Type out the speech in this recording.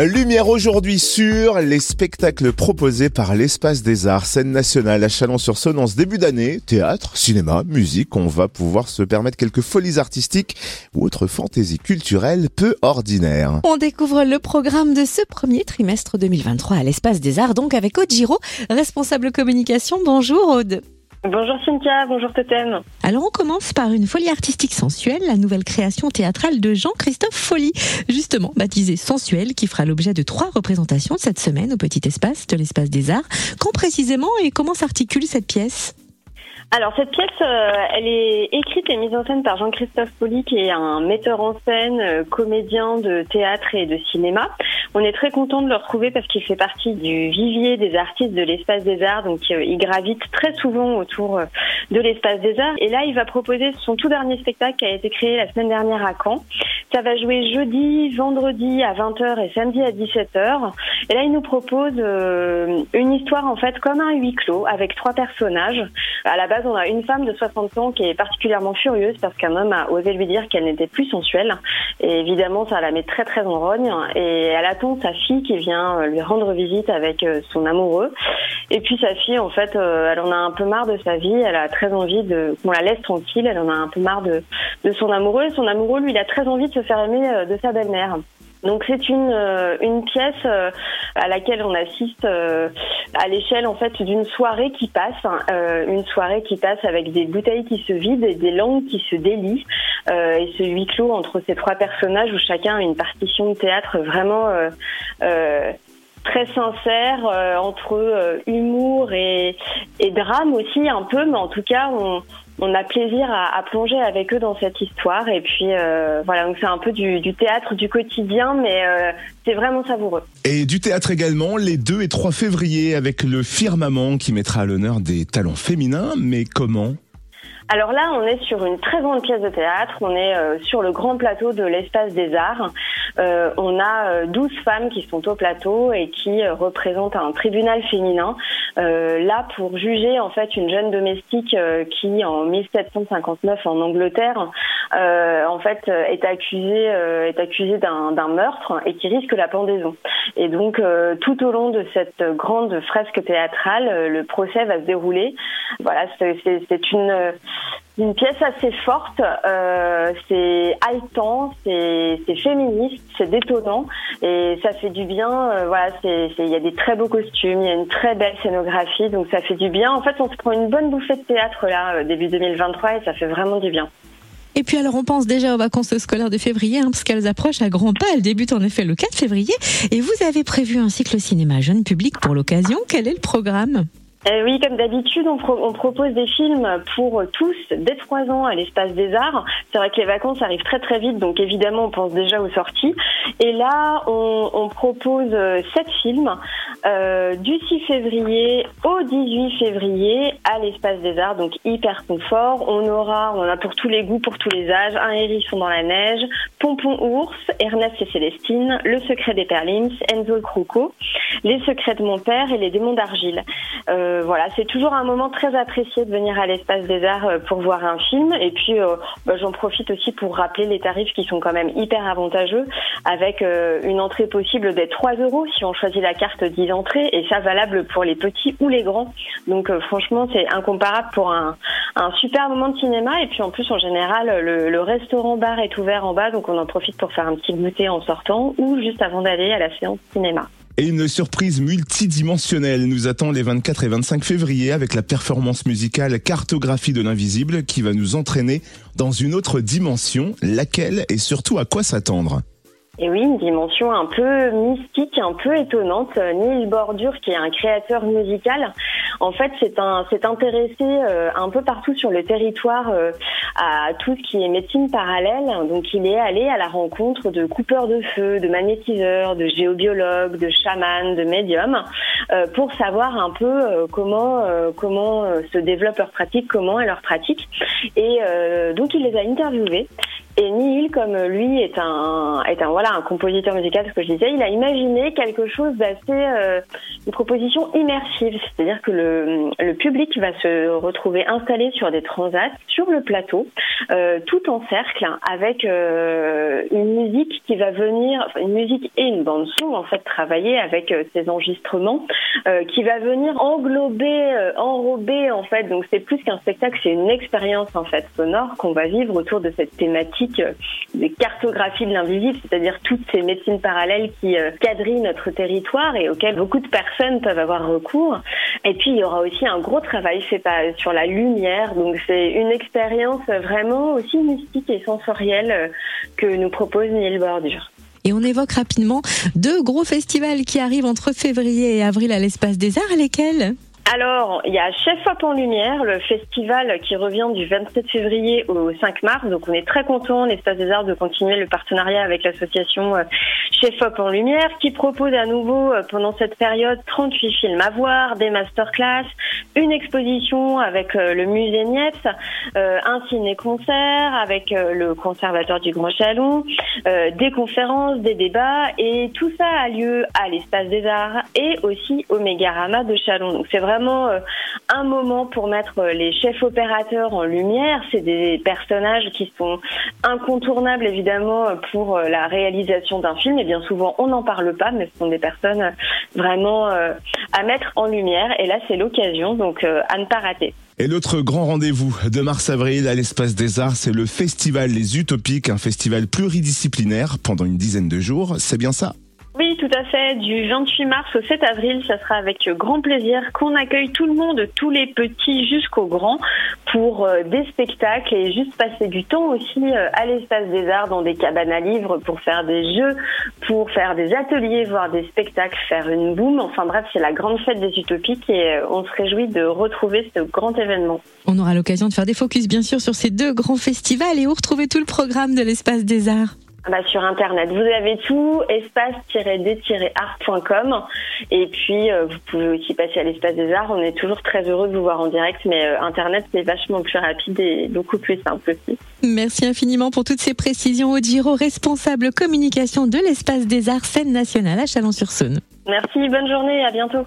Lumière aujourd'hui sur les spectacles proposés par l'Espace des Arts, scène nationale à Chalon-sur-Saône en ce début d'année. Théâtre, cinéma, musique, on va pouvoir se permettre quelques folies artistiques ou autres fantaisies culturelles peu ordinaires. On découvre le programme de ce premier trimestre 2023 à l'Espace des Arts, donc avec Aude Giraud, responsable communication. Bonjour Aude. Bonjour Cynthia, bonjour Totem. Alors on commence par une folie artistique sensuelle, la nouvelle création théâtrale de Jean-Christophe Folie, justement baptisée Sensuelle, qui fera l'objet de trois représentations cette semaine au Petit Espace de l'Espace des Arts. Quand précisément et comment s'articule cette pièce? Alors cette pièce, euh, elle est écrite et mise en scène par Jean-Christophe Poli, qui est un metteur en scène, euh, comédien de théâtre et de cinéma. On est très content de le retrouver parce qu'il fait partie du vivier des artistes de l'espace des arts, donc euh, il gravite très souvent autour de l'espace des arts. Et là, il va proposer son tout dernier spectacle qui a été créé la semaine dernière à Caen. Ça va jouer jeudi, vendredi à 20h et samedi à 17h. Et là, il nous propose une histoire en fait comme un huis clos avec trois personnages. À la base, on a une femme de 60 ans qui est particulièrement furieuse parce qu'un homme a osé lui dire qu'elle n'était plus sensuelle. Et évidemment, ça la met très très en rogne. Et elle sa fille qui vient lui rendre visite avec euh, son amoureux. Et puis sa fille, en fait, euh, elle en a un peu marre de sa vie. Elle a très envie de qu'on la laisse tranquille. Elle en a un peu marre de, de son amoureux. Et son amoureux, lui, il a très envie de se faire aimer euh, de sa belle-mère. Donc c'est une une pièce à laquelle on assiste à l'échelle en fait d'une soirée qui passe, hein, euh, une soirée qui passe avec des bouteilles qui se vident et des langues qui se délient, euh, et ce huis clos entre ces trois personnages où chacun a une partition de théâtre vraiment euh, très sincère entre humour et, drame aussi un peu, mais en tout cas on, a plaisir à, plonger avec eux dans cette histoire. Et puis euh, voilà, donc c'est un peu du, du, théâtre du quotidien, mais euh, c'est vraiment savoureux. Et du théâtre également, les 2 et 3 février, avec le Firmament qui mettra à l'honneur des talents féminins. Mais comment alors là, on est sur une très grande pièce de théâtre. On est euh, sur le grand plateau de l'espace des arts. Euh, on a 12 euh, femmes qui sont au plateau et qui représentent un tribunal féminin. là, pour juger en fait une jeune domestique qui, en 1759 en Angleterre, en fait est accusée est accusée d'un meurtre et qui risque la pendaison. Et donc, tout au long de cette grande fresque théâtrale, le procès va se dérouler. Voilà, c'est une une pièce assez forte, euh, c'est haletant, c'est féministe, c'est détonnant et ça fait du bien. Euh, voilà, il y a des très beaux costumes, il y a une très belle scénographie, donc ça fait du bien. En fait, on se prend une bonne bouffée de théâtre là euh, début 2023 et ça fait vraiment du bien. Et puis alors on pense déjà aux vacances scolaires de février, hein, parce qu'elles approchent à grands pas. Elles débutent en effet le 4 février. Et vous avez prévu un cycle cinéma jeune public pour l'occasion. Quel est le programme? Euh, oui, comme d'habitude, on, propose des films pour tous dès trois ans à l'espace des arts. C'est vrai que les vacances arrivent très très vite, donc évidemment on pense déjà aux sorties. Et là, on, propose euh, sept films euh, du 6 février au 18 février à l'espace des arts, donc hyper confort. On aura, on a pour tous les goûts, pour tous les âges, un hérisson dans la neige, Pompon ours, Ernest et Célestine, Le secret des Perlins, Enzo le Croco, Les secrets de mon père et Les démons d'argile. Euh, voilà, c'est toujours un moment très apprécié de venir à l'espace des arts euh, pour voir un film. Et puis, euh, bah, j'en profite aussi pour rappeler les tarifs qui sont quand même hyper avantageux, avec une entrée possible d'être 3 euros si on choisit la carte 10 entrées, et ça valable pour les petits ou les grands. Donc, franchement, c'est incomparable pour un, un, super moment de cinéma. Et puis, en plus, en général, le, le restaurant-bar est ouvert en bas, donc on en profite pour faire un petit goûter en sortant ou juste avant d'aller à la séance cinéma. Et une surprise multidimensionnelle nous attend les 24 et 25 février avec la performance musicale Cartographie de l'invisible qui va nous entraîner dans une autre dimension, laquelle et surtout à quoi s'attendre? Et oui, une dimension un peu mystique, un peu étonnante. Neil Bordure, qui est un créateur musical, en fait, s'est intéressé euh, un peu partout sur le territoire euh, à tout ce qui est médecine parallèle. Donc, il est allé à la rencontre de coupeurs de feu, de magnétiseurs, de géobiologues, de chamans, de médiums, euh, pour savoir un peu comment comment se développe leur pratique, comment est leur pratique. Et donc, il les a interviewés. Et Neil, comme lui est un, est un, voilà, un compositeur musical, ce que je disais, il a imaginé quelque chose d'assez, euh, une proposition immersive. C'est-à-dire que le, le public va se retrouver installé sur des transats, sur le plateau, euh, tout en cercle, avec euh, une musique qui va venir, une musique et une bande son, en fait, travailler avec euh, ces enregistrements, euh, qui va venir englober, euh, enrober, en fait. Donc c'est plus qu'un spectacle, c'est une expérience, en fait, sonore qu'on va vivre autour de cette thématique euh, des cartographies de l'invisible, c'est-à-dire toutes ces médecines parallèles qui euh, quadrillent notre territoire et auxquelles beaucoup de personnes peuvent avoir recours. Et puis il y aura aussi un gros travail fait sur la lumière, donc c'est une expérience vraiment aussi mystique et sensorielle euh, que nous propose Neil Bordure. Et on évoque rapidement deux gros festivals qui arrivent entre février et avril à l'Espace des Arts. Lesquels? Alors, il y a Chef Hop en Lumière, le festival qui revient du 27 février au 5 mars. Donc, on est très content, l'Espace des Arts, de continuer le partenariat avec l'association euh, Chef Hop en Lumière, qui propose à nouveau, euh, pendant cette période, 38 films à voir, des masterclass, une exposition avec euh, le musée Niepce, un ciné-concert avec le conservateur du Grand Chalon, des conférences, des débats, et tout ça a lieu à l'Espace des Arts et aussi au Mégarama de Chalon. Donc, c'est vraiment euh, un moment pour mettre euh, les chefs opérateurs en lumière. C'est des personnages qui sont incontournables évidemment euh, pour la réalisation d'un film et bien souvent on n'en parle pas mais ce sont des personnes vraiment à mettre en lumière et là c'est l'occasion donc à ne pas rater. Et l'autre grand rendez-vous de mars-avril à l'Espace des Arts, c'est le festival Les Utopiques, un festival pluridisciplinaire pendant une dizaine de jours. C'est bien ça tout à fait. Du 28 mars au 7 avril, ça sera avec grand plaisir qu'on accueille tout le monde, tous les petits jusqu'aux grands, pour euh, des spectacles et juste passer du temps aussi euh, à l'espace des arts dans des cabanes à livres pour faire des jeux, pour faire des ateliers, voir des spectacles, faire une boum. Enfin bref, c'est la grande fête des utopiques et euh, on se réjouit de retrouver ce grand événement. On aura l'occasion de faire des focus, bien sûr, sur ces deux grands festivals et où retrouver tout le programme de l'Espace des Arts. Bah, sur internet, vous avez tout espace-d-art.com et puis euh, vous pouvez aussi passer à l'espace des arts. On est toujours très heureux de vous voir en direct, mais euh, internet c'est vachement plus rapide et beaucoup plus simple aussi. Merci infiniment pour toutes ces précisions. Odiro, responsable communication de l'Espace des Arts, scène nationale à Chalon-sur-Saône. Merci, bonne journée, à bientôt.